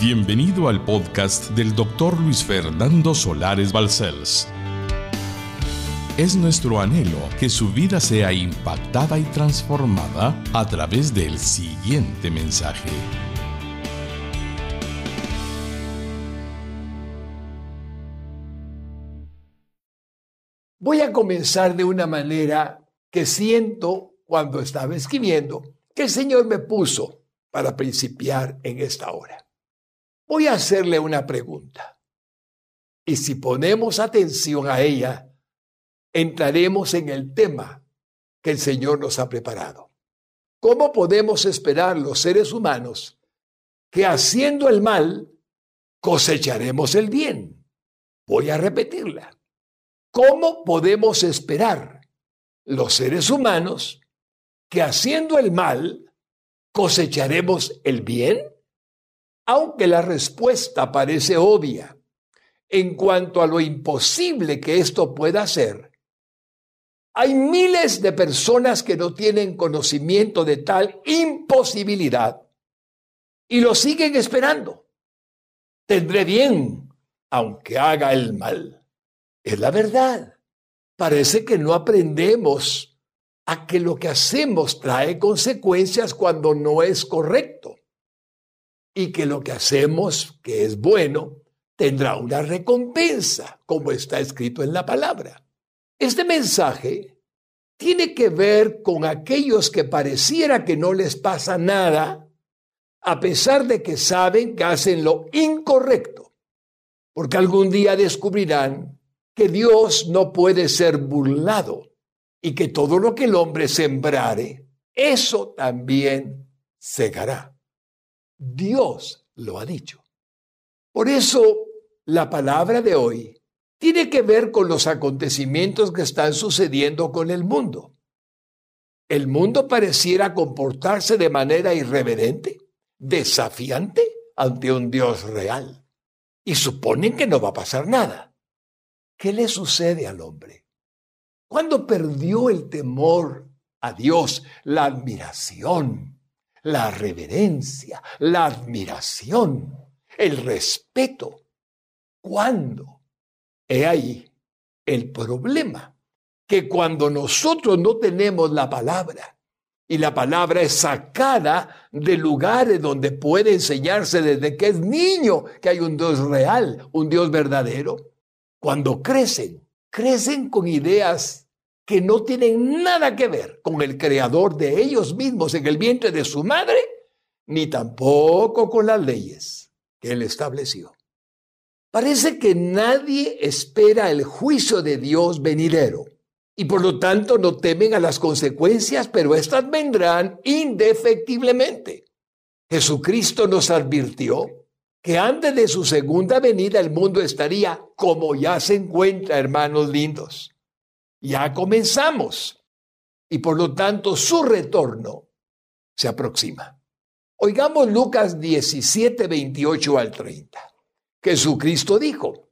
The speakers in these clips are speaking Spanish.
Bienvenido al podcast del doctor Luis Fernando Solares Balcells. Es nuestro anhelo que su vida sea impactada y transformada a través del siguiente mensaje. Voy a comenzar de una manera que siento cuando estaba escribiendo que el Señor me puso para principiar en esta hora. Voy a hacerle una pregunta. Y si ponemos atención a ella, entraremos en el tema que el Señor nos ha preparado. ¿Cómo podemos esperar los seres humanos que haciendo el mal cosecharemos el bien? Voy a repetirla. ¿Cómo podemos esperar los seres humanos que haciendo el mal cosecharemos el bien? Aunque la respuesta parece obvia en cuanto a lo imposible que esto pueda ser, hay miles de personas que no tienen conocimiento de tal imposibilidad y lo siguen esperando. Tendré bien, aunque haga el mal. Es la verdad. Parece que no aprendemos a que lo que hacemos trae consecuencias cuando no es correcto y que lo que hacemos, que es bueno, tendrá una recompensa, como está escrito en la palabra. Este mensaje tiene que ver con aquellos que pareciera que no les pasa nada, a pesar de que saben que hacen lo incorrecto, porque algún día descubrirán que Dios no puede ser burlado y que todo lo que el hombre sembrare, eso también segará. Dios lo ha dicho. Por eso la palabra de hoy tiene que ver con los acontecimientos que están sucediendo con el mundo. El mundo pareciera comportarse de manera irreverente, desafiante ante un Dios real. Y suponen que no va a pasar nada. ¿Qué le sucede al hombre? Cuando perdió el temor a Dios, la admiración, la reverencia, la admiración, el respeto. ¿Cuándo? He ahí el problema, que cuando nosotros no tenemos la palabra, y la palabra es sacada de lugares donde puede enseñarse desde que es niño que hay un Dios real, un Dios verdadero, cuando crecen, crecen con ideas que no tienen nada que ver con el creador de ellos mismos en el vientre de su madre, ni tampoco con las leyes que él estableció. Parece que nadie espera el juicio de Dios venidero y por lo tanto no temen a las consecuencias, pero éstas vendrán indefectiblemente. Jesucristo nos advirtió que antes de su segunda venida el mundo estaría como ya se encuentra, hermanos lindos. Ya comenzamos y por lo tanto su retorno se aproxima. Oigamos Lucas 17, 28 al 30. Jesucristo dijo,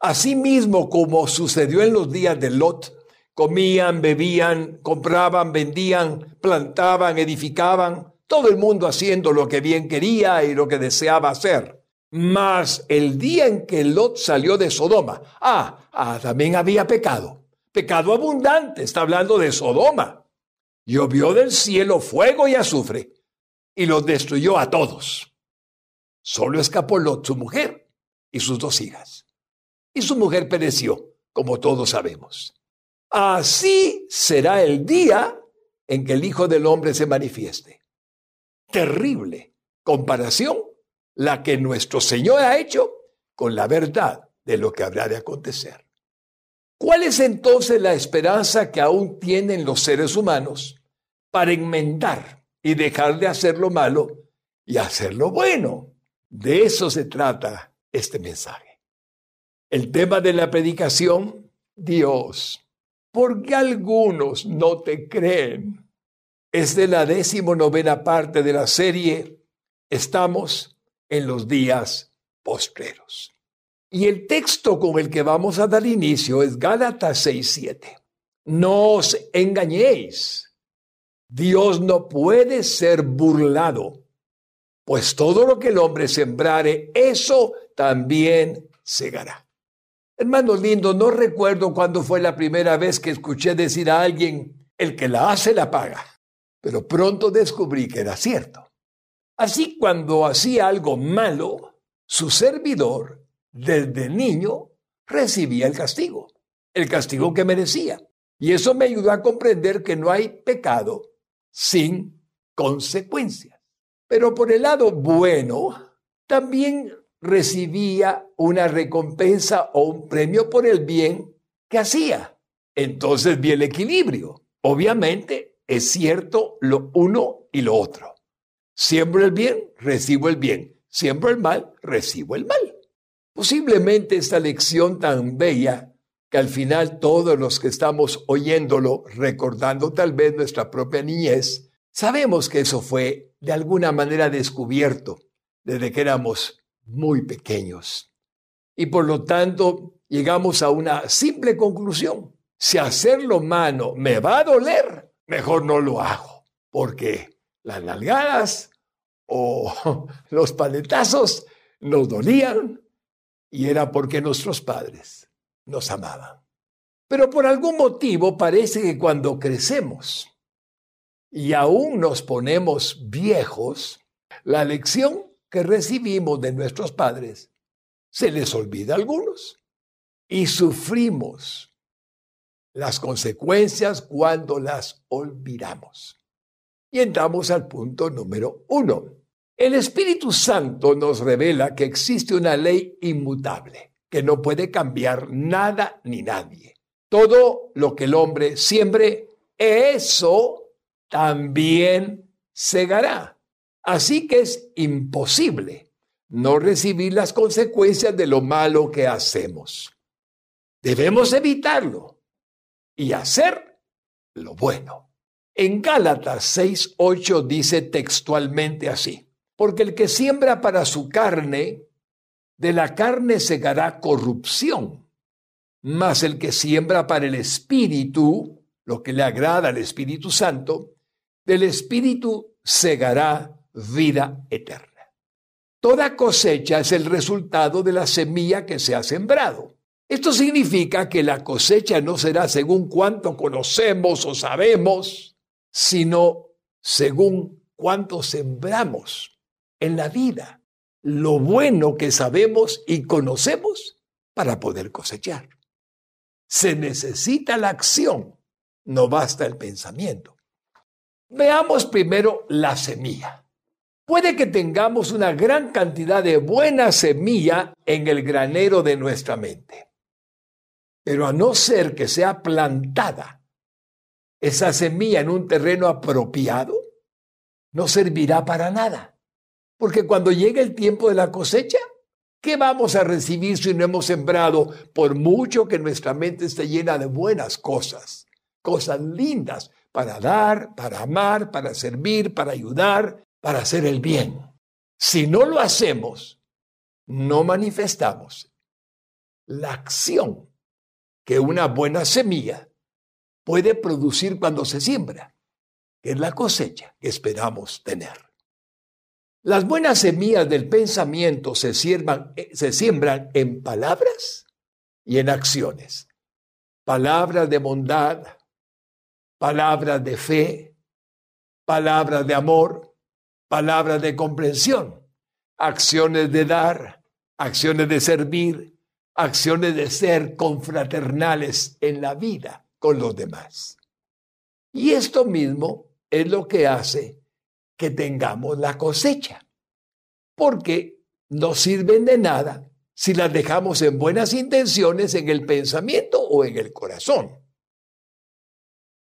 Asimismo como sucedió en los días de Lot, comían, bebían, compraban, vendían, plantaban, edificaban, todo el mundo haciendo lo que bien quería y lo que deseaba hacer. Mas el día en que Lot salió de Sodoma, ah, ah, también había pecado. Pecado abundante, está hablando de Sodoma. Llovió del cielo fuego y azufre y los destruyó a todos. Solo escapó Lot, su mujer, y sus dos hijas. Y su mujer pereció, como todos sabemos. Así será el día en que el Hijo del Hombre se manifieste terrible comparación la que nuestro Señor ha hecho con la verdad de lo que habrá de acontecer. ¿Cuál es entonces la esperanza que aún tienen los seres humanos para enmendar y dejar de hacer lo malo y hacer lo bueno? De eso se trata este mensaje. El tema de la predicación, Dios, ¿por qué algunos no te creen? es de la novena parte de la serie Estamos en los días postreros. Y el texto con el que vamos a dar inicio es Gálatas 6:7. No os engañéis. Dios no puede ser burlado, pues todo lo que el hombre sembrare, eso también segará. Hermano lindo, no recuerdo cuándo fue la primera vez que escuché decir a alguien, el que la hace la paga, pero pronto descubrí que era cierto. Así cuando hacía algo malo, su servidor, desde niño, recibía el castigo, el castigo que merecía. Y eso me ayudó a comprender que no hay pecado sin consecuencias. Pero por el lado bueno, también recibía una recompensa o un premio por el bien que hacía. Entonces vi el equilibrio. Obviamente es cierto lo uno y lo otro. Siembro el bien, recibo el bien. Siembro el mal, recibo el mal. Posiblemente esta lección tan bella que al final todos los que estamos oyéndolo, recordando tal vez nuestra propia niñez, sabemos que eso fue de alguna manera descubierto desde que éramos muy pequeños. Y por lo tanto llegamos a una simple conclusión. Si hacerlo mano me va a doler, mejor no lo hago, porque las nalgadas o los paletazos nos dolían y era porque nuestros padres nos amaban. Pero por algún motivo parece que cuando crecemos y aún nos ponemos viejos, la lección que recibimos de nuestros padres se les olvida a algunos y sufrimos las consecuencias cuando las olvidamos. Y entramos al punto número uno. El Espíritu Santo nos revela que existe una ley inmutable que no puede cambiar nada ni nadie. Todo lo que el hombre siembre, eso también segará. Así que es imposible no recibir las consecuencias de lo malo que hacemos. Debemos evitarlo y hacer lo bueno. En Gálatas 6:8 dice textualmente así: Porque el que siembra para su carne, de la carne segará corrupción, mas el que siembra para el Espíritu, lo que le agrada al Espíritu Santo, del Espíritu segará vida eterna. Toda cosecha es el resultado de la semilla que se ha sembrado. Esto significa que la cosecha no será según cuánto conocemos o sabemos, sino según cuánto sembramos en la vida lo bueno que sabemos y conocemos para poder cosechar. Se necesita la acción, no basta el pensamiento. Veamos primero la semilla. Puede que tengamos una gran cantidad de buena semilla en el granero de nuestra mente, pero a no ser que sea plantada esa semilla en un terreno apropiado, no servirá para nada. Porque cuando llegue el tiempo de la cosecha, ¿qué vamos a recibir si no hemos sembrado? Por mucho que nuestra mente esté llena de buenas cosas, cosas lindas para dar, para amar, para servir, para ayudar, para hacer el bien. Si no lo hacemos, no manifestamos la acción que una buena semilla puede producir cuando se siembra, que es la cosecha que esperamos tener. Las buenas semillas del pensamiento se, eh, se siembran en palabras y en acciones. Palabras de bondad, palabras de fe, palabras de amor, palabras de comprensión, acciones de dar, acciones de servir, acciones de ser confraternales en la vida con los demás. Y esto mismo es lo que hace que tengamos la cosecha, porque no sirven de nada si las dejamos en buenas intenciones en el pensamiento o en el corazón.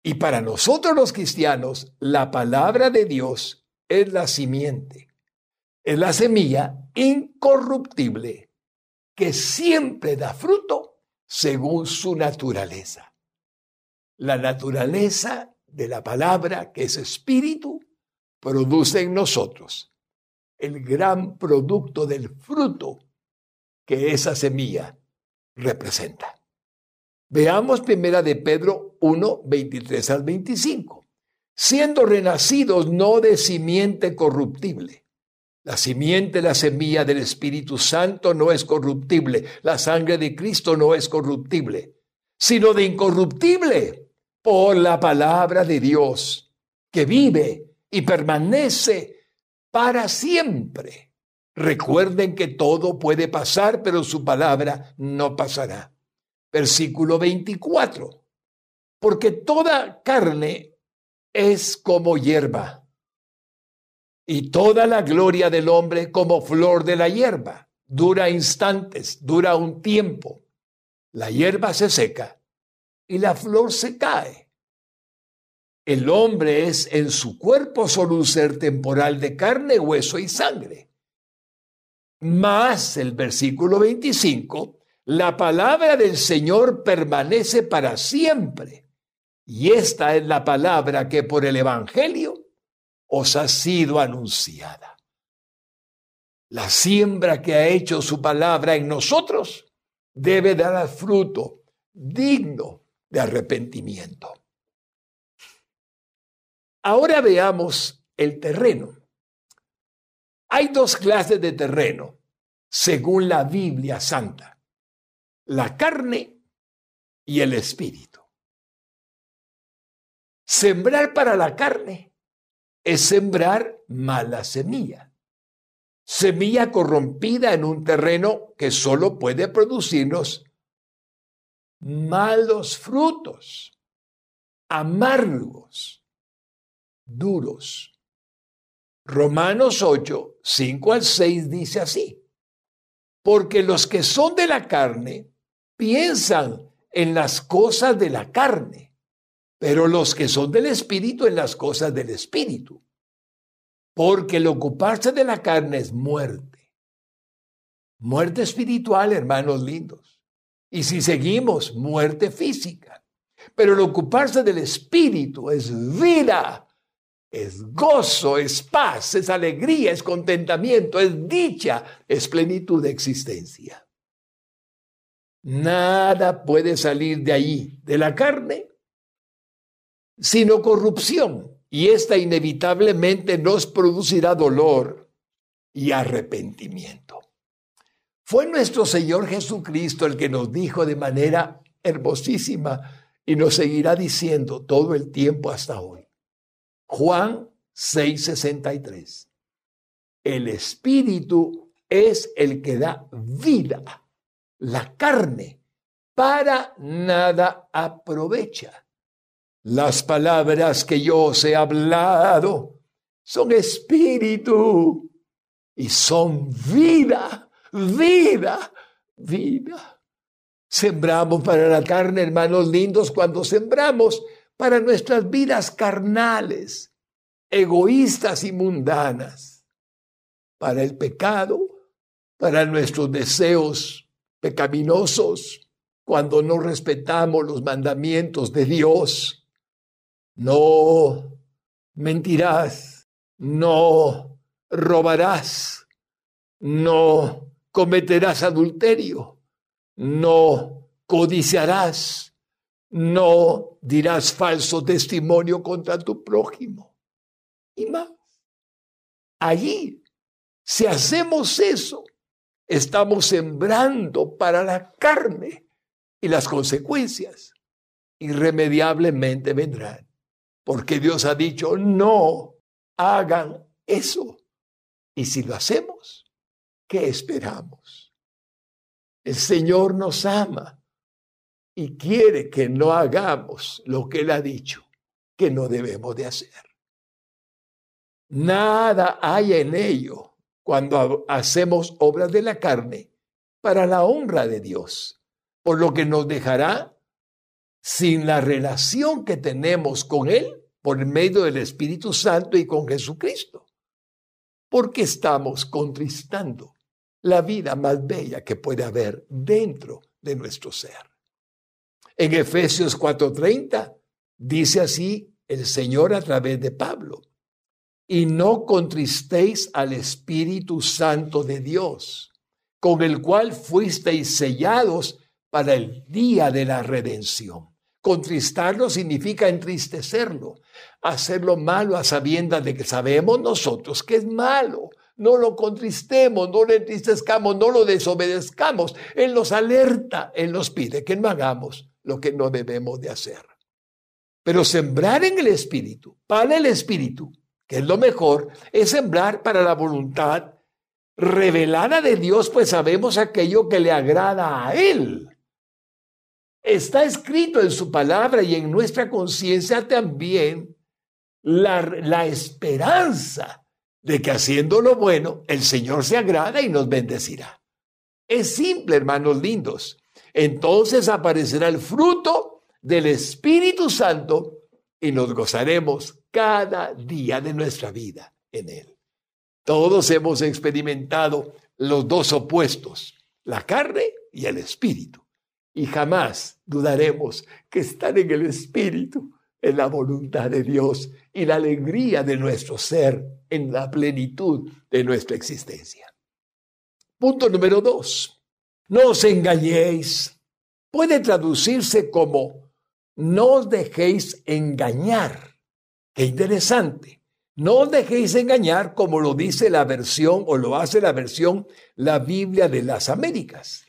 Y para nosotros los cristianos, la palabra de Dios es la simiente, es la semilla incorruptible que siempre da fruto según su naturaleza. La naturaleza de la palabra, que es espíritu, produce en nosotros el gran producto del fruto que esa semilla representa. Veamos primera de Pedro 1, 23 al 25. Siendo renacidos no de simiente corruptible, La simiente, la semilla del Espíritu Santo no es corruptible. La sangre de Cristo no es corruptible, sino de incorruptible por la palabra de Dios, que vive y permanece para siempre. Recuerden que todo puede pasar, pero su palabra no pasará. Versículo 24. Porque toda carne es como hierba y toda la gloria del hombre como flor de la hierba. Dura instantes, dura un tiempo. La hierba se seca y la flor se cae. El hombre es en su cuerpo solo un ser temporal de carne, hueso y sangre. Más el versículo 25, la palabra del Señor permanece para siempre. Y esta es la palabra que por el Evangelio os ha sido anunciada. La siembra que ha hecho su palabra en nosotros debe dar fruto digno de arrepentimiento. Ahora veamos el terreno. Hay dos clases de terreno, según la Biblia Santa, la carne y el espíritu. Sembrar para la carne es sembrar mala semilla. Semilla corrompida en un terreno que solo puede producirnos malos frutos, amargos, duros. Romanos 8, 5 al 6 dice así, porque los que son de la carne piensan en las cosas de la carne pero los que son del Espíritu en las cosas del Espíritu. Porque el ocuparse de la carne es muerte. Muerte espiritual, hermanos lindos. Y si seguimos, muerte física. Pero el ocuparse del Espíritu es vida, es gozo, es paz, es alegría, es contentamiento, es dicha, es plenitud de existencia. Nada puede salir de allí, de la carne, sino corrupción. Y esta inevitablemente nos producirá dolor y arrepentimiento. Fue nuestro Señor Jesucristo el que nos dijo de manera hermosísima y nos seguirá diciendo todo el tiempo hasta hoy. Juan 6:63. El Espíritu es el que da vida. La carne para nada aprovecha. Las palabras que yo os he hablado son espíritu y son vida, vida, vida. Sembramos para la carne, hermanos lindos, cuando sembramos para nuestras vidas carnales, egoístas y mundanas, para el pecado, para nuestros deseos pecaminosos, cuando no respetamos los mandamientos de Dios. No mentirás, no robarás, no cometerás adulterio, no codiciarás, no dirás falso testimonio contra tu prójimo. Y más, allí, si hacemos eso, estamos sembrando para la carne y las consecuencias irremediablemente vendrán porque Dios ha dicho, no hagan eso. Y si lo hacemos, ¿qué esperamos? El Señor nos ama y quiere que no hagamos lo que Él ha dicho que no debemos de hacer. Nada hay en ello cuando hacemos obras de la carne para la honra de Dios, por lo que nos dejará sin la relación que tenemos con Él por medio del Espíritu Santo y con Jesucristo. Porque estamos contristando la vida más bella que puede haber dentro de nuestro ser. En Efesios 4:30 dice así el Señor a través de Pablo, y no contristéis al Espíritu Santo de Dios, con el cual fuisteis sellados para el día de la redención. Contristarlo significa entristecerlo, hacerlo malo a sabiendas de que sabemos nosotros que es malo. no lo contristemos, no le entristezcamos, no lo desobedezcamos. Él nos alerta, Él nos pide que no hagamos lo que no debemos de hacer. Pero sembrar en el Espíritu, para el Espíritu, que es lo mejor, es sembrar para la voluntad revelada de Dios, pues sabemos aquello que le agrada a Él. Está escrito en su palabra y en nuestra conciencia también la, la, esperanza de que haciendo lo bueno, el Señor se agrada y nos bendecirá. Es simple, hermanos lindos. Entonces aparecerá el fruto del Espíritu Santo y nos gozaremos cada día de nuestra vida en Él. Todos hemos experimentado los dos opuestos, la carne y el Espíritu y jamás dudaremos que estar en el Espíritu en la voluntad de Dios y la alegría de nuestro ser en la plenitud de nuestra existencia. Punto número dos. No os engañéis. Puede traducirse como no os dejéis engañar. Qué interesante. No os dejéis engañar como lo dice la versión o lo hace la versión la Biblia de las Américas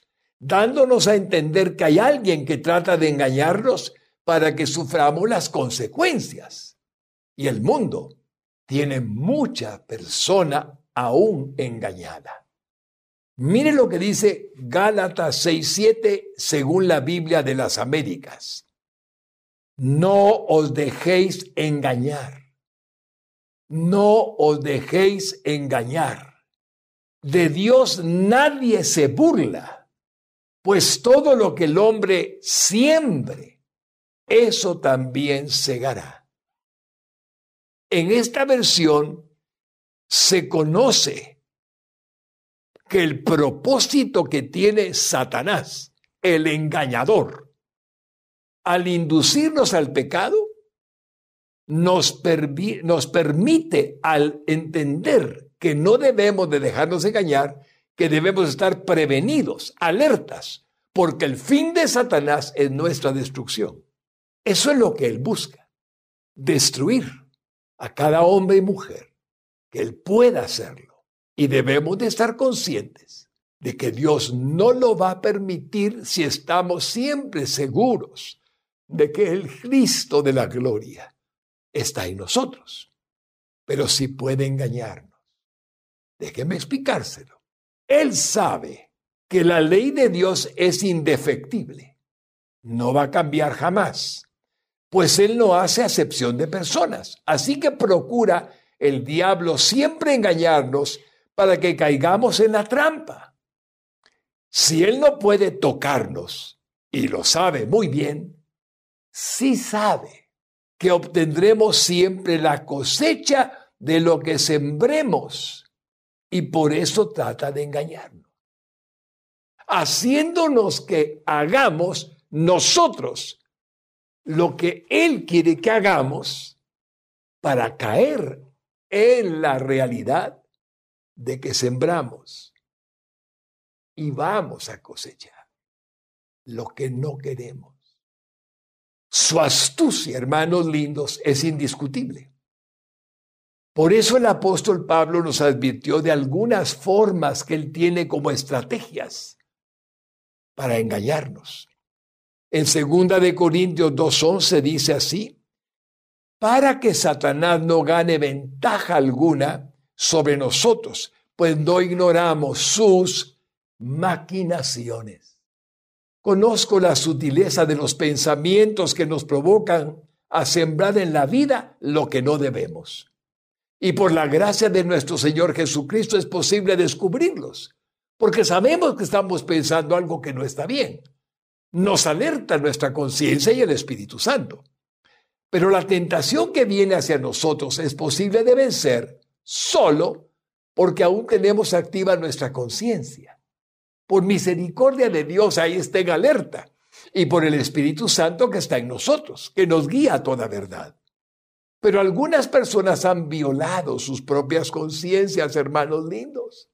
dándonos a entender que hay alguien que trata de engañarnos para que suframos las consecuencias. Y el mundo tiene mucha persona aún engañada. Mire lo que dice Gálatas 6:7 según la Biblia de las Américas. No os dejéis engañar. No os dejéis engañar. De Dios nadie se burla pues todo lo que el hombre siembre, eso también segará. En esta versión se conoce que el propósito que tiene Satanás, el engañador, al inducirnos al pecado, nos, nos permite al entender que no debemos de dejarnos engañar, que debemos estar prevenidos, alertas, porque el fin de Satanás es nuestra destrucción. Eso es lo que él busca, destruir a cada hombre y mujer, que él pueda hacerlo. Y debemos de estar conscientes de que Dios no lo va a permitir si estamos siempre seguros de que el Cristo de la gloria está en nosotros. Pero si puede engañarnos, déjeme explicárselo. Él sabe que la ley de Dios es indefectible. No va a cambiar jamás, pues Él no hace acepción de personas. Así que procura el diablo siempre engañarnos para que caigamos en la trampa. Si Él no puede tocarnos, y lo sabe muy bien, sí sabe que obtendremos siempre la cosecha de lo que sembremos y por eso trata de engañarnos. Haciéndonos que hagamos nosotros lo que Él quiere que hagamos para caer en la realidad de que sembramos y vamos a cosechar lo que no queremos. Su astucia, hermanos lindos, es indiscutible. Por eso el apóstol Pablo nos advirtió de algunas formas que él tiene como estrategias para engañarnos. En segunda de Corintios 2:11 dice así: para que Satanás no gane ventaja alguna sobre nosotros, pues no ignoramos sus maquinaciones. Conozco la sutileza de los pensamientos que nos provocan a sembrar en la vida lo que no debemos. Y por la gracia de nuestro Señor Jesucristo es posible descubrirlos, porque sabemos que estamos pensando algo que no está bien. Nos alerta nuestra conciencia y el Espíritu Santo. Pero la tentación que viene hacia nosotros es posible de vencer solo porque aún tenemos activa nuestra conciencia. Por misericordia de Dios ahí está en alerta y por el Espíritu Santo que está en nosotros, que nos guía a toda verdad. Pero algunas personas han violado sus propias conciencias, hermanos lindos.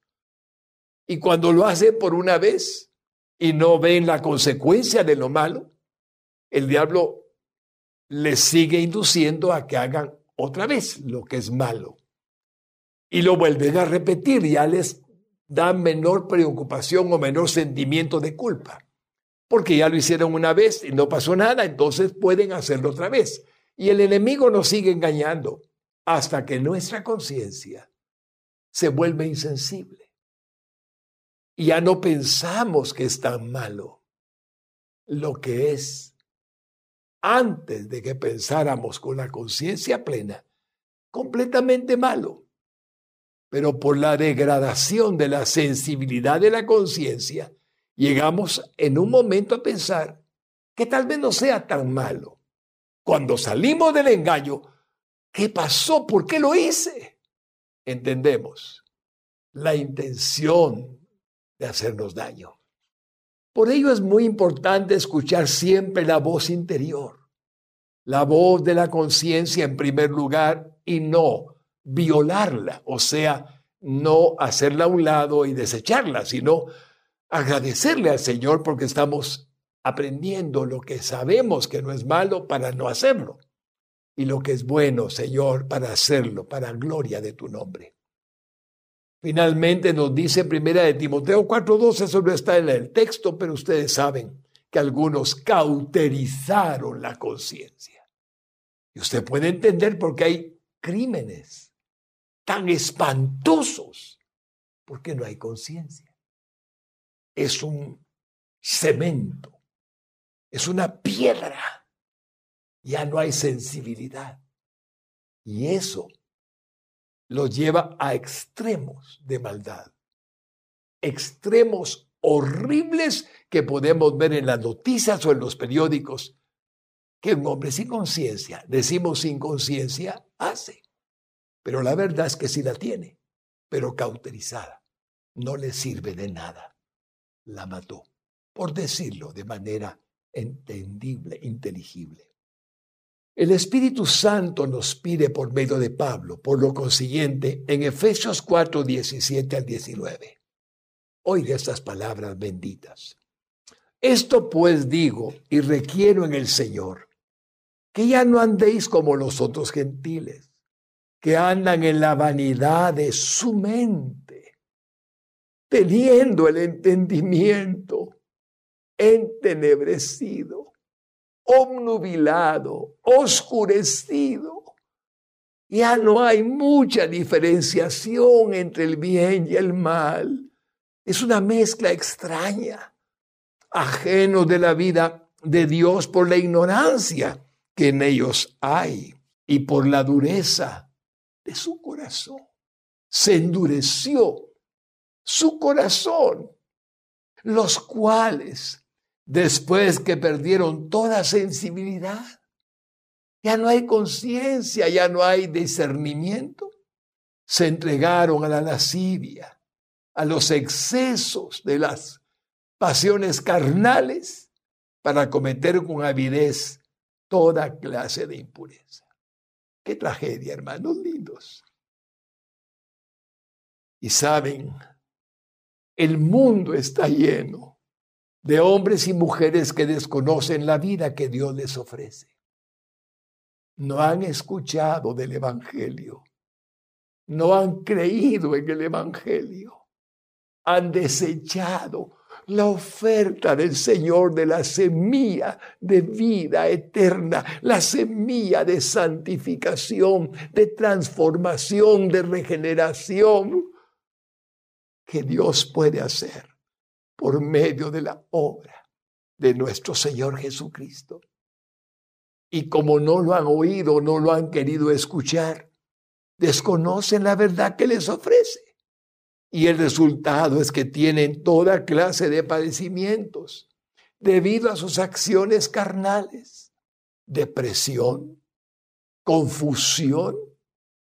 Y cuando lo hacen por una vez y no ven la consecuencia de lo malo, el diablo les sigue induciendo a que hagan otra vez lo que es malo. Y lo vuelven a repetir, ya les da menor preocupación o menor sentimiento de culpa, porque ya lo hicieron una vez y no pasó nada, entonces pueden hacerlo otra vez. Y el enemigo nos sigue engañando hasta que nuestra conciencia se vuelve insensible. Y ya no pensamos que es tan malo lo que es antes de que pensáramos con la conciencia plena, completamente malo. Pero por la degradación de la sensibilidad de la conciencia, llegamos en un momento a pensar que tal vez no sea tan malo. Cuando salimos del engaño, ¿qué pasó? ¿Por qué lo hice? Entendemos la intención de hacernos daño. Por ello es muy importante escuchar siempre la voz interior, la voz de la conciencia en primer lugar y no violarla, o sea, no hacerla a un lado y desecharla, sino agradecerle al Señor porque estamos aprendiendo lo que sabemos que no es malo para no hacerlo y lo que es bueno, Señor, para hacerlo, para gloria de tu nombre. Finalmente nos dice primera de Timoteo 4:12, eso no está en el texto, pero ustedes saben que algunos cauterizaron la conciencia. Y usted puede entender por qué hay crímenes tan espantosos, porque no hay conciencia. Es un cemento, es una piedra, ya no hay sensibilidad. Y eso los lleva a extremos de maldad, extremos horribles que podemos ver en las noticias o en los periódicos, que un hombre sin conciencia, decimos sin conciencia, hace. Pero la verdad es que sí la tiene, pero cauterizada. No le sirve de nada. La mató, por decirlo de manera entendible, inteligible. El Espíritu Santo nos pide por medio de Pablo, por lo consiguiente, en Efesios 4, 17 al 19. Oiga estas palabras benditas. Esto pues digo y requiero en el Señor, que ya no andéis como los otros gentiles, que andan en la vanidad de su mente, teniendo el entendimiento entenebrecido obnubilado, oscurecido. Ya no hay mucha diferenciación entre el bien y el mal. Es una mezcla extraña, ajeno de la vida de Dios por la ignorancia que en ellos hay y por la dureza de su corazón. Se endureció su corazón, los cuales después que perdieron toda sensibilidad. Ya no hay conciencia, ya no hay discernimiento. Se entregaron a la lascivia, a los excesos de las pasiones carnales para cometer con avidez toda clase de impureza. Qué tragedia, hermanos lindos. Y saben, el mundo está lleno de hombres y mujeres que desconocen la vida que Dios les ofrece. No han escuchado del Evangelio. No han creído en el Evangelio. Han desechado la oferta del Señor de la semilla de vida eterna, la semilla de santificación, de transformación, de regeneración que Dios puede hacer por medio de la obra de nuestro Señor Jesucristo. Y como no lo han oído, no lo han querido escuchar, desconocen la verdad que les ofrece. Y el resultado es que tienen toda clase de padecimientos debido a sus acciones carnales, depresión, confusión,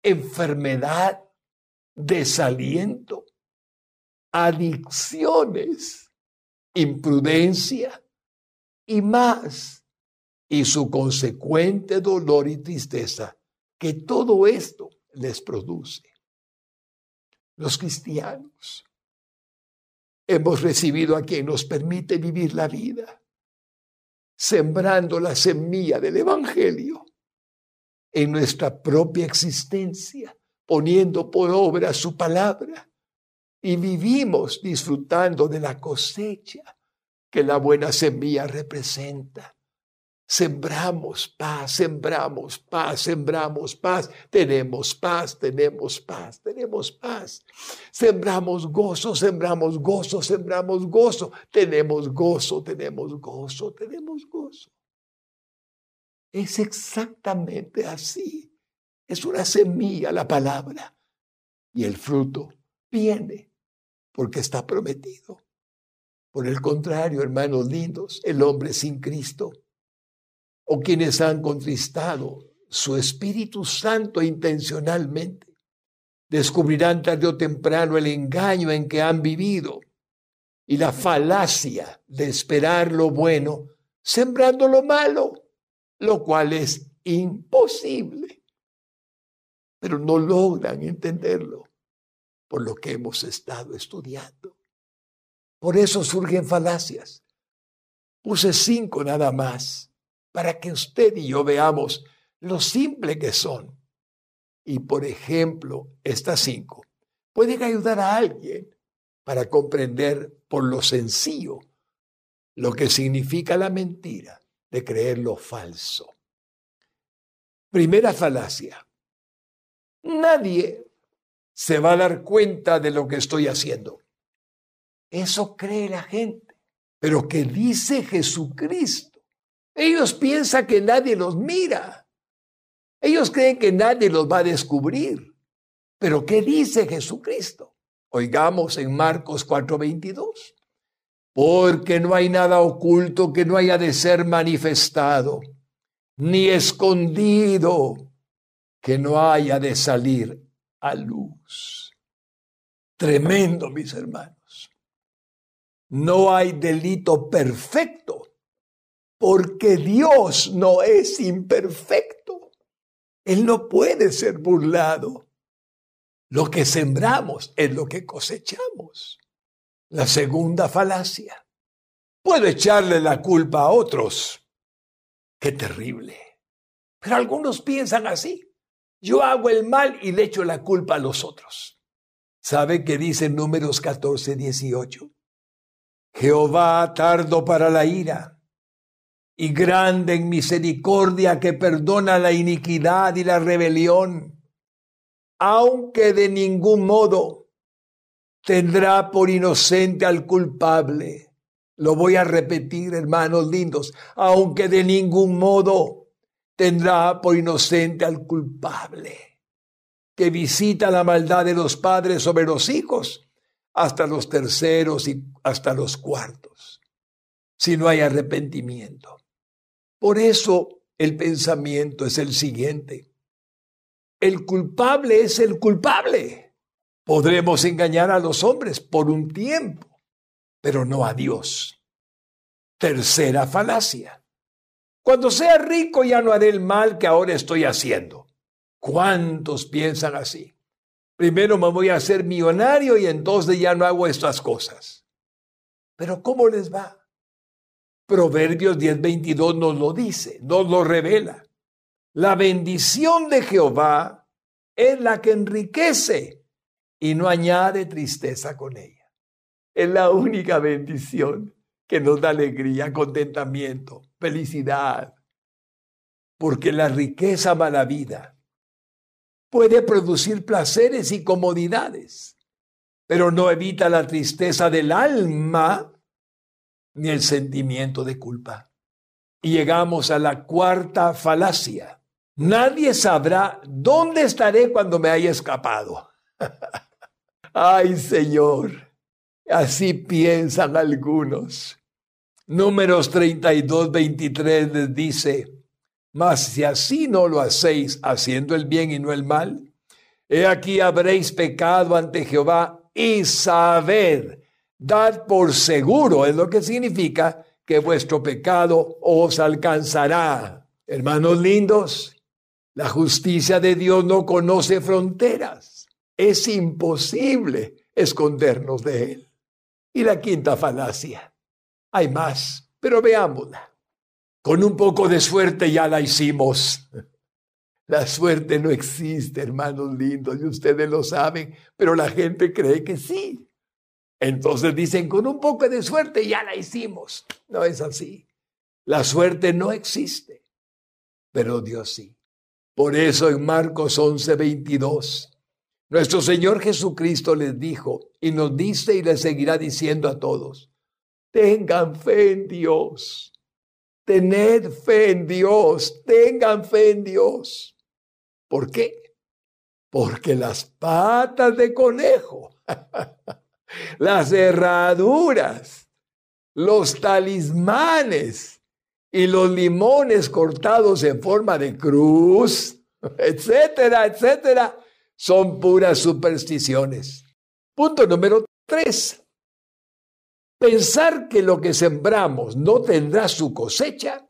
enfermedad, desaliento, adicciones, imprudencia y más, y su consecuente dolor y tristeza que todo esto les produce. Los cristianos hemos recibido a quien nos permite vivir la vida, sembrando la semilla del Evangelio en nuestra propia existencia poniendo por obra su palabra y vivimos disfrutando de la cosecha que la buena semilla representa. Sembramos paz, sembramos paz, sembramos paz, tenemos paz, tenemos paz, tenemos paz. Sembramos gozo, sembramos gozo, sembramos gozo, tenemos gozo, tenemos gozo, tenemos gozo. Es exactamente así. Es una semilla la palabra y el fruto viene porque está prometido. Por el contrario, hermanos lindos, el hombre sin Cristo o quienes han contristado su Espíritu Santo intencionalmente, descubrirán tarde o temprano el engaño en que han vivido y la falacia de esperar lo bueno sembrando lo malo, lo cual es imposible. Pero no logran entenderlo por lo que hemos estado estudiando. Por eso surgen falacias. Puse cinco nada más para que usted y yo veamos lo simple que son. Y por ejemplo, estas cinco pueden ayudar a alguien para comprender por lo sencillo lo que significa la mentira de creer lo falso. Primera falacia. Nadie se va a dar cuenta de lo que estoy haciendo. Eso cree la gente. Pero que dice Jesucristo ellos piensan que nadie los mira. Ellos creen que nadie los va a descubrir. Pero ¿qué dice Jesucristo? Oigamos en Marcos 4:22. Porque no hay nada oculto que no haya de ser manifestado, ni escondido que no haya de salir a luz. Tremendo, mis hermanos. No hay delito perfecto porque Dios no es imperfecto. Él no puede ser burlado. Lo que sembramos es lo que cosechamos. La segunda falacia. Puedo echarle la culpa a otros. Qué terrible. Pero algunos piensan así. Yo hago el mal y le echo la culpa a los otros. ¿Sabe qué dice Números 14, 18? Jehová tardo para la ira y grande en misericordia que perdona la iniquidad y la rebelión, aunque de ningún modo tendrá por inocente al culpable. Lo voy a repetir, hermanos lindos, aunque de ningún modo tendrá por inocente al culpable, que visita la maldad de los padres sobre los hijos hasta los terceros y hasta los cuartos, si no hay arrepentimiento. Por eso el pensamiento es el siguiente. El culpable es el culpable. Podremos engañar a los hombres por un tiempo, pero no a Dios. Tercera falacia. Cuando sea rico ya no haré el mal que ahora estoy haciendo. ¿Cuántos piensan así? Primero me voy a hacer millonario y entonces ya no hago estas cosas. Pero ¿cómo les va? Proverbios 10:22 nos lo dice, nos lo revela. La bendición de Jehová es la que enriquece y no añade tristeza con ella. Es la única bendición que nos da alegría, contentamiento, felicidad. Porque la riqueza mala vida puede producir placeres y comodidades, pero no evita la tristeza del alma ni el sentimiento de culpa. Y llegamos a la cuarta falacia. Nadie sabrá dónde estaré cuando me haya escapado. Ay, Señor, así piensan algunos. Números 32, 23 les dice, mas si así no lo hacéis, haciendo el bien y no el mal, he aquí habréis pecado ante Jehová y sabed Dad por seguro, es lo que significa que vuestro pecado os alcanzará. Hermanos lindos, la justicia de Dios no conoce fronteras. Es imposible escondernos de Él. Y la quinta falacia. Hay más, pero veámosla. Con un poco de suerte ya la hicimos. La suerte no existe, hermanos lindos, y ustedes lo saben, pero la gente cree que sí. Entonces dicen, con un poco de suerte ya la hicimos. No es así. La suerte no existe, pero Dios sí. Por eso en Marcos 11, 22, nuestro Señor Jesucristo les dijo y nos dice y les seguirá diciendo a todos, tengan fe en Dios, tened fe en Dios, tengan fe en Dios. ¿Por qué? Porque las patas de conejo, las herraduras, los talismanes y los limones cortados en forma de cruz, etcétera, etcétera, son puras supersticiones. Punto número tres. Pensar que lo que sembramos no tendrá su cosecha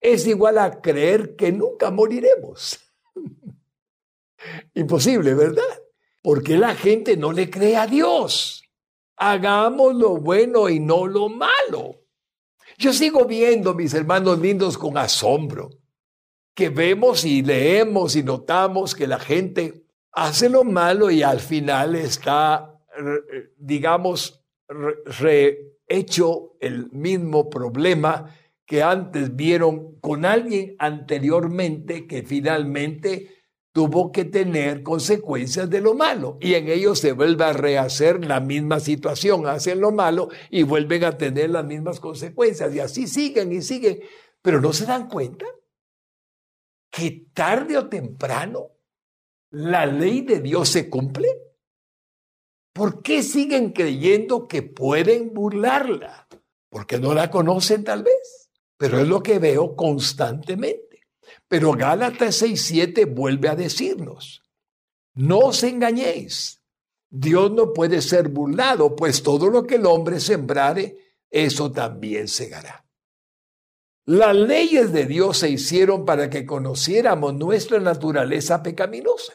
es igual a creer que nunca moriremos. Imposible, ¿verdad? Porque la gente no le cree a Dios. Hagamos lo bueno y no lo malo. Yo sigo viendo, mis hermanos lindos, con asombro, que vemos y leemos y notamos que la gente hace lo malo y al final está, digamos, rehecho el mismo problema que antes vieron con alguien anteriormente que finalmente tuvo que tener consecuencias de lo malo y en ellos se vuelve a rehacer la misma situación, hacen lo malo y vuelven a tener las mismas consecuencias y así siguen y siguen, pero no se dan cuenta que tarde o temprano la ley de Dios se cumple. ¿Por qué siguen creyendo que pueden burlarla? Porque no la conocen tal vez, pero es lo que veo constantemente. Pero Gálatas 6:7 vuelve a decirnos, no os engañéis, Dios no puede ser burlado, pues todo lo que el hombre sembrare, eso también segará. Las leyes de Dios se hicieron para que conociéramos nuestra naturaleza pecaminosa.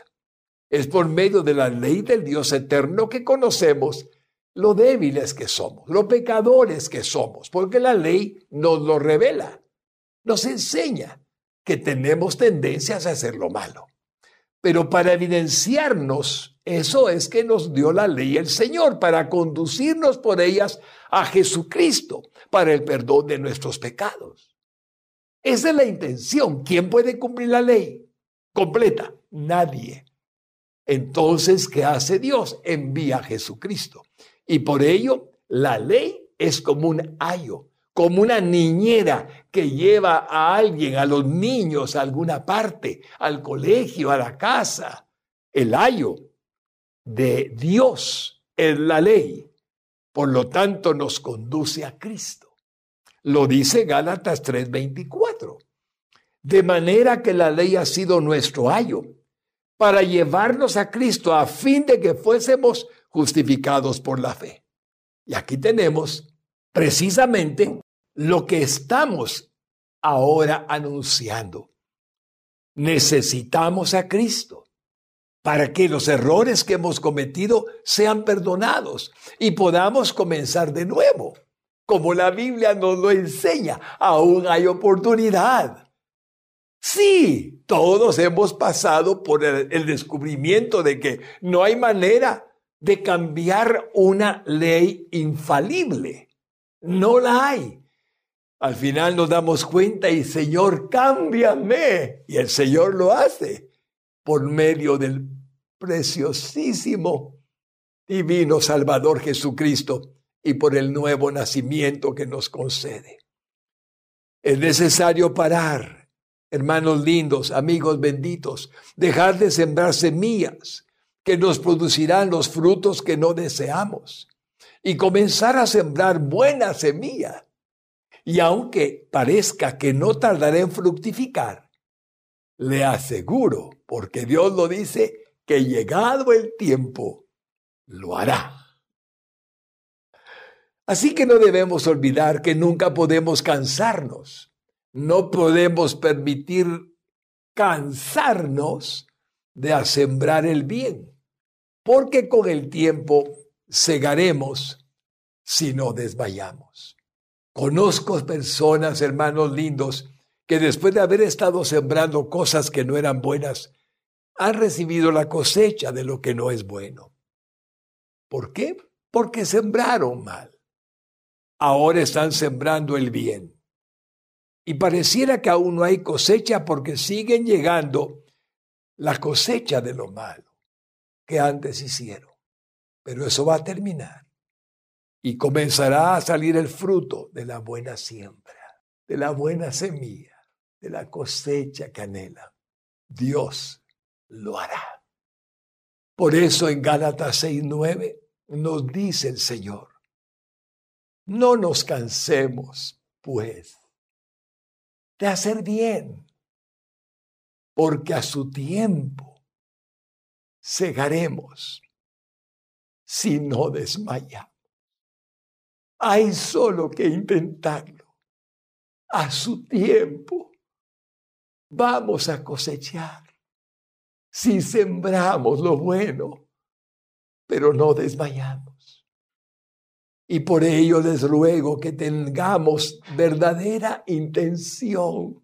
Es por medio de la ley del Dios eterno que conocemos lo débiles que somos, lo pecadores que somos, porque la ley nos lo revela, nos enseña que tenemos tendencias a hacer lo malo. Pero para evidenciarnos, eso es que nos dio la ley el Señor, para conducirnos por ellas a Jesucristo, para el perdón de nuestros pecados. Esa es la intención. ¿Quién puede cumplir la ley completa? Nadie. Entonces, ¿qué hace Dios? Envía a Jesucristo. Y por ello, la ley es como un ayo, como una niñera que lleva a alguien, a los niños, a alguna parte, al colegio, a la casa. El ayo de Dios es la ley. Por lo tanto, nos conduce a Cristo. Lo dice Gálatas 3:24. De manera que la ley ha sido nuestro ayo para llevarnos a Cristo a fin de que fuésemos justificados por la fe. Y aquí tenemos precisamente lo que estamos ahora anunciando. Necesitamos a Cristo para que los errores que hemos cometido sean perdonados y podamos comenzar de nuevo. Como la Biblia nos lo enseña, aún hay oportunidad. Sí, todos hemos pasado por el, descubrimiento de que no hay manera de cambiar una ley infalible. No la hay. Al final nos damos cuenta y Señor, cámbiame. Y el Señor lo hace por medio del preciosísimo divino Salvador Jesucristo y por el nuevo nacimiento que nos concede. Es necesario parar hermanos lindos, amigos benditos, dejar de sembrar semillas que nos producirán los frutos que no deseamos y comenzar a sembrar buena semilla. Y aunque parezca que no tardará en fructificar, le aseguro, porque Dios lo dice, que llegado el tiempo, lo hará. Así que no debemos olvidar que nunca podemos cansarnos no podemos permitir cansarnos de sembrar el bien, porque con el tiempo cegaremos si no desmayamos. Conozco personas, hermanos lindos, que después de haber estado sembrando cosas que no eran buenas, han recibido la cosecha de lo que no es bueno. ¿Por qué? Porque sembraron mal. Ahora están sembrando el bien. Y pareciera que aún no hay cosecha porque siguen llegando la cosecha de lo malo que antes hicieron. Pero eso va a terminar. Y comenzará a salir el fruto de la buena siembra, de la buena semilla, de la cosecha que anhela. Dios lo hará. Por eso en Gálatas 6:9 nos dice el Señor, no nos cansemos, pues, de hacer bien, porque a su tiempo cegaremos si no desmayamos. Hay solo que intentarlo. A su tiempo vamos a cosechar si sembramos lo bueno, pero no desmayamos. Y por ello les ruego que tengamos verdadera intención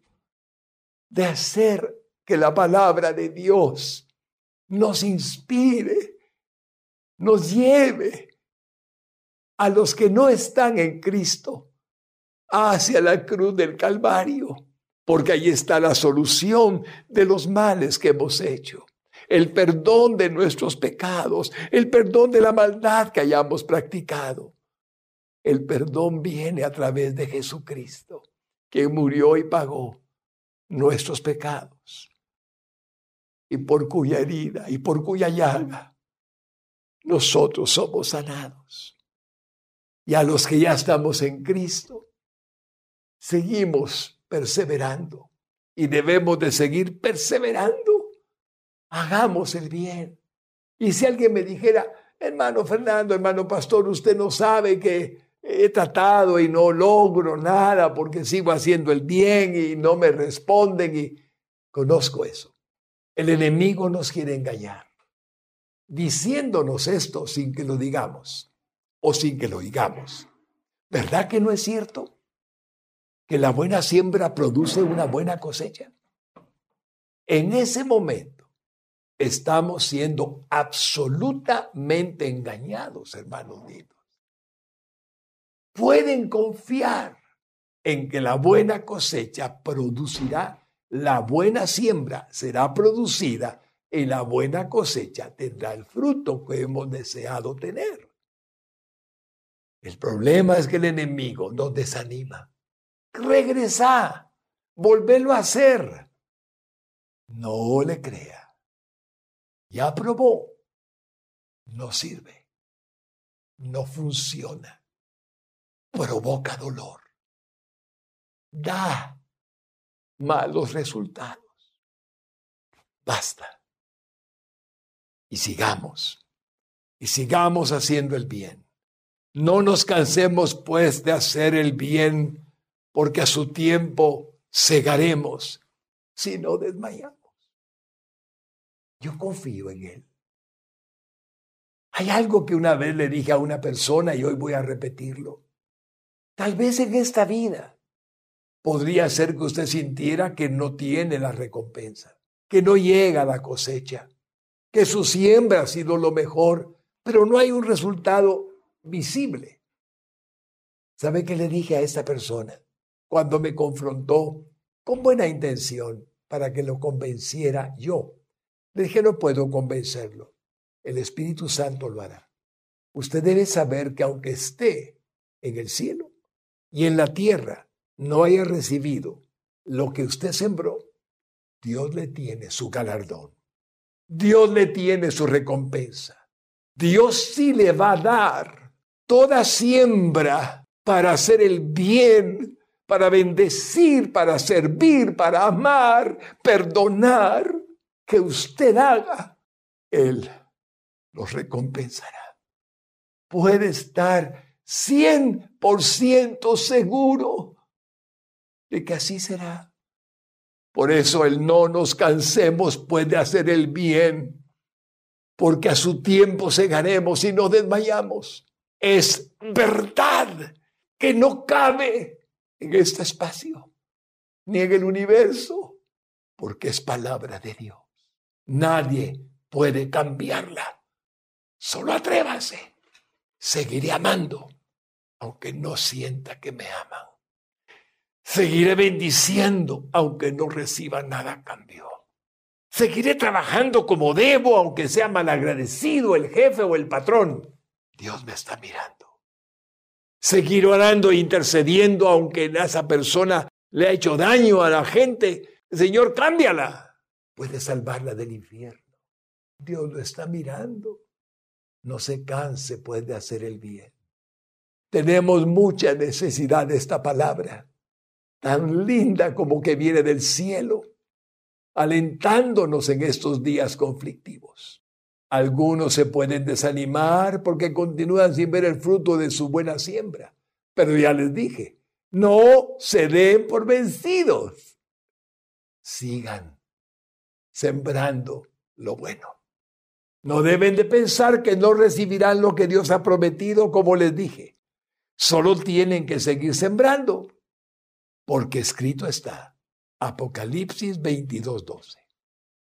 de hacer que la palabra de Dios nos inspire, nos lleve a los que no están en Cristo hacia la cruz del Calvario porque ahí está la solución de los males que hemos hecho. El perdón de nuestros pecados, el perdón de la maldad que hayamos practicado. El perdón viene a través de Jesucristo, que murió y pagó nuestros pecados. Y por cuya herida y por cuya llaga nosotros somos sanados. Y a los que ya estamos en Cristo, seguimos perseverando. Y debemos de seguir perseverando. Hagamos el bien. Y si alguien me dijera, hermano Fernando, hermano pastor, usted no sabe que he tratado y no logro nada porque sigo haciendo el bien y no me responden y conozco eso. El enemigo nos quiere engañar, diciéndonos esto sin que lo digamos o sin que lo digamos. ¿Verdad que no es cierto? que la buena siembra produce una buena cosecha. En ese momento estamos siendo absolutamente engañados, hermanos míos. Pueden confiar en que la buena cosecha producirá, la buena siembra será producida y la buena cosecha tendrá el fruto que hemos deseado tener. El problema es que el enemigo nos desanima regresa, volverlo a hacer. No le crea. Ya probó. No sirve. No funciona. Provoca dolor. Da malos resultados. Basta. Y sigamos. Y sigamos haciendo el bien. No nos cansemos pues de hacer el bien porque a su tiempo cegaremos si no desmayamos. Yo confío en Él. Hay algo que una vez le dije a una persona y hoy voy a repetirlo. Tal vez en esta vida podría ser que usted sintiera que no tiene la recompensa, que no llega la cosecha, que su siembra ha sido lo mejor, pero no hay un resultado visible. ¿Sabe qué le dije a esta persona? cuando me confrontó con buena intención para que lo convenciera yo. Le dije, no puedo convencerlo. El Espíritu Santo lo hará. Usted debe saber que aunque esté en el cielo y en la tierra no haya recibido lo que usted sembró, Dios le tiene su galardón. Dios le tiene su recompensa. Dios sí le va a dar toda siembra para hacer el bien para bendecir, para servir, para amar, perdonar, que usted haga, Él los recompensará. Puede estar 100% seguro de que así será. Por eso el no nos cansemos puede hacer el bien, porque a su tiempo segaremos y no desmayamos. Es verdad que no cabe en este espacio. ni en el universo, porque es palabra de Dios. Nadie puede cambiarla. Solo atrévase. Seguiré amando, aunque no sienta que me aman. Seguiré bendiciendo, aunque no reciba nada cambio. Seguiré trabajando como debo, aunque sea malagradecido el jefe o el patrón. Dios me está mirando. Seguiré orando e intercediendo, aunque esa persona le ha hecho daño a la gente. Señor, cámbiala. Puede salvarla del infierno. Dios lo está mirando. No se canse, puede hacer el bien. Tenemos mucha necesidad de esta palabra, tan linda como que viene del cielo, alentándonos en estos días conflictivos. Algunos se pueden desanimar porque continúan sin ver el fruto de su buena siembra. Pero ya les dije, no se den por vencidos. Sigan sembrando lo bueno. No deben de pensar que no recibirán lo que Dios ha prometido, como les dije. Solo tienen que seguir sembrando, porque escrito está. Apocalipsis 22:12.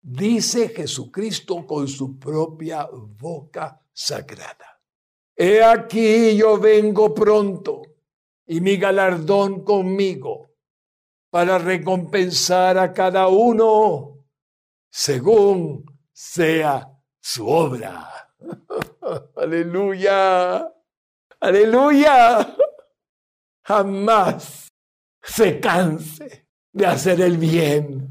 Dice Jesucristo con su propia boca sagrada. He aquí yo vengo pronto y mi galardón conmigo para recompensar a cada uno según sea su obra. Aleluya. Aleluya. Jamás se canse de hacer el bien.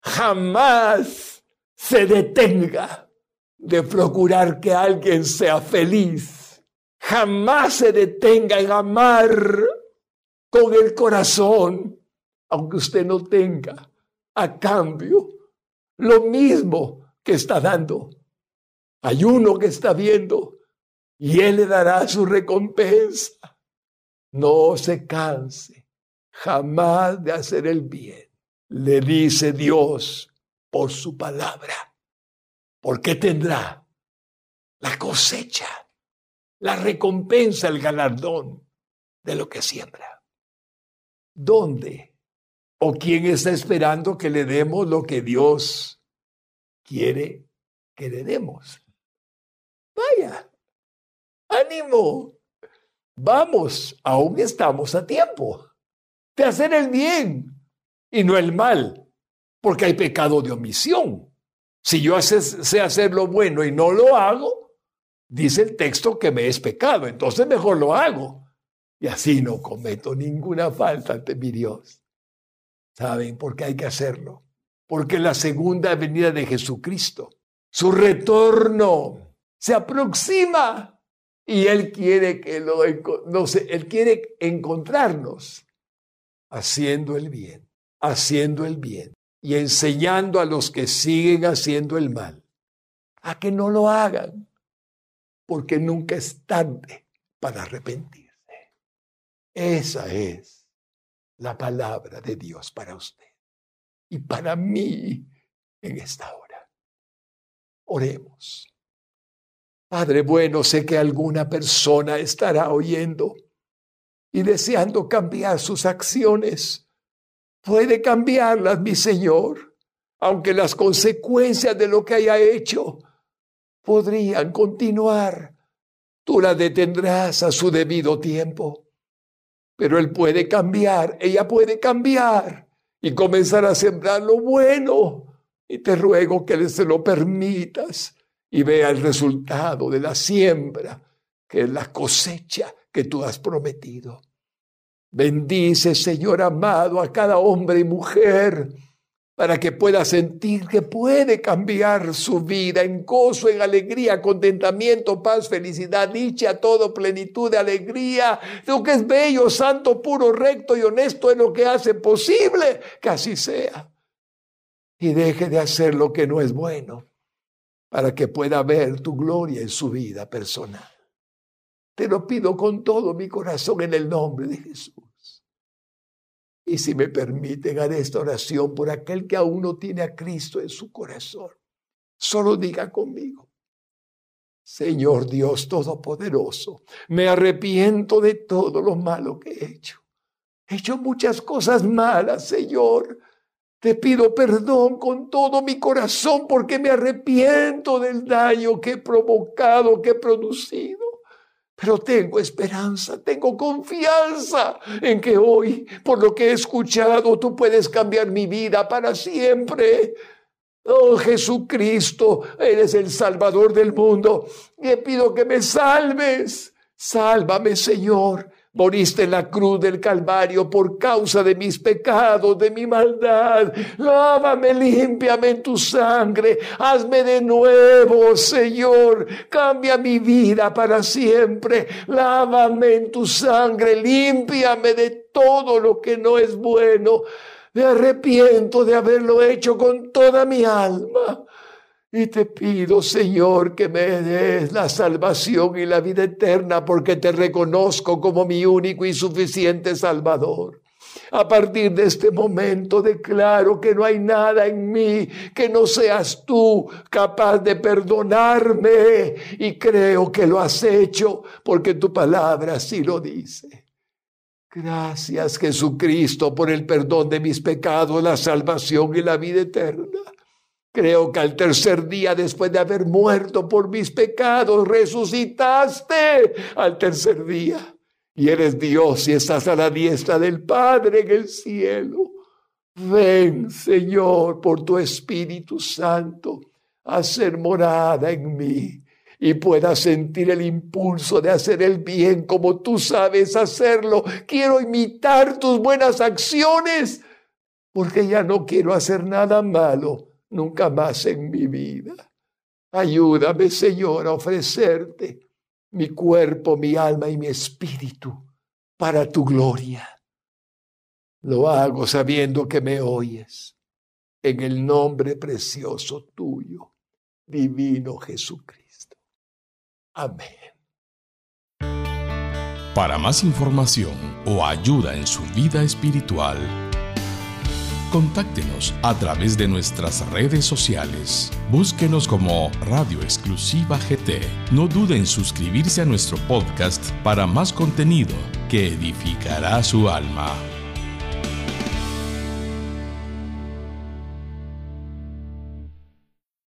Jamás se detenga de procurar que alguien sea feliz. Jamás se detenga en amar con el corazón, aunque usted no tenga a cambio lo mismo que está dando hay uno que está viendo y Él le dará su recompensa. No se canse jamás de hacer el bien. Le dice Dios por su palabra, porque tendrá la cosecha, la recompensa, el galardón de lo que siembra. ¿Dónde o quién está esperando que le demos lo que Dios quiere que le demos? Vaya, ánimo. Vamos, aún estamos a tiempo de hacer el bien y no el mal, porque hay pecado de omisión. Si yo sé hacer lo bueno y no lo hago, dice el texto que me es pecado, entonces mejor lo hago. Y así no cometo ninguna falta ante mi Dios. ¿Saben por qué hay que hacerlo? Porque la segunda venida de Jesucristo, su retorno, se aproxima y Él quiere que lo, no sé, Él quiere encontrarnos haciendo el bien, haciendo el bien y enseñando a los que siguen haciendo el mal a que no lo hagan, porque nunca es tarde para arrepentirse. Esa es la palabra de Dios para usted y para mí en esta hora. Oremos. Padre bueno, sé que alguna persona estará oyendo y deseando cambiar sus acciones. Puede cambiarlas, mi Señor, aunque las consecuencias de lo que haya hecho podrían continuar. Tú la detendrás a su debido tiempo. Pero Él puede cambiar, ella puede cambiar y comenzar a sembrar lo bueno. Y te ruego que se lo permitas y vea el resultado de la siembra, que es la cosecha que tú has prometido. Bendice, Señor amado, a cada hombre y mujer para que pueda sentir que puede cambiar su vida en gozo, en alegría, contentamiento, paz, felicidad, dicha, todo, plenitud de alegría. Lo que es bello, santo, puro, recto y honesto es lo que hace posible que así sea. Y deje de hacer lo que no es bueno para que pueda ver tu gloria en su vida personal. Te lo pido con todo mi corazón en el nombre de Jesús. Y si me permiten, haré esta oración por aquel que aún no tiene a Cristo en su corazón. Solo diga conmigo. Señor Dios Todopoderoso, me arrepiento de todo lo malo que he hecho. He hecho muchas cosas malas, Señor. Te pido perdón con todo mi corazón porque me arrepiento del daño que he provocado, que he producido. Pero tengo esperanza, tengo confianza en que hoy, por lo que he escuchado, tú puedes cambiar mi vida para siempre. Oh Jesucristo, eres el Salvador del mundo. Y pido que me salves. Sálvame, Señor. Moriste en la cruz del Calvario por causa de mis pecados, de mi maldad. Lávame, límpiame en tu sangre. Hazme de nuevo, Señor. Cambia mi vida para siempre. Lávame en tu sangre. Límpiame de todo lo que no es bueno. Me arrepiento de haberlo hecho con toda mi alma. Y te pido, Señor, que me des la salvación y la vida eterna porque te reconozco como mi único y suficiente Salvador. A partir de este momento declaro que no hay nada en mí que no seas tú capaz de perdonarme y creo que lo has hecho porque tu palabra así lo dice. Gracias Jesucristo por el perdón de mis pecados, la salvación y la vida eterna. Creo que al tercer día, después de haber muerto por mis pecados, resucitaste al tercer día. Y eres Dios y estás a la diestra del Padre en el cielo. Ven, Señor, por tu Espíritu Santo, a ser morada en mí y pueda sentir el impulso de hacer el bien como tú sabes hacerlo. Quiero imitar tus buenas acciones porque ya no quiero hacer nada malo nunca más en mi vida. Ayúdame, Señor, a ofrecerte mi cuerpo, mi alma y mi espíritu para tu gloria. Lo hago sabiendo que me oyes en el nombre precioso tuyo, divino Jesucristo. Amén. Para más información o ayuda en su vida espiritual, Contáctenos a través de nuestras redes sociales. Búsquenos como Radio Exclusiva GT. No duden en suscribirse a nuestro podcast para más contenido que edificará su alma.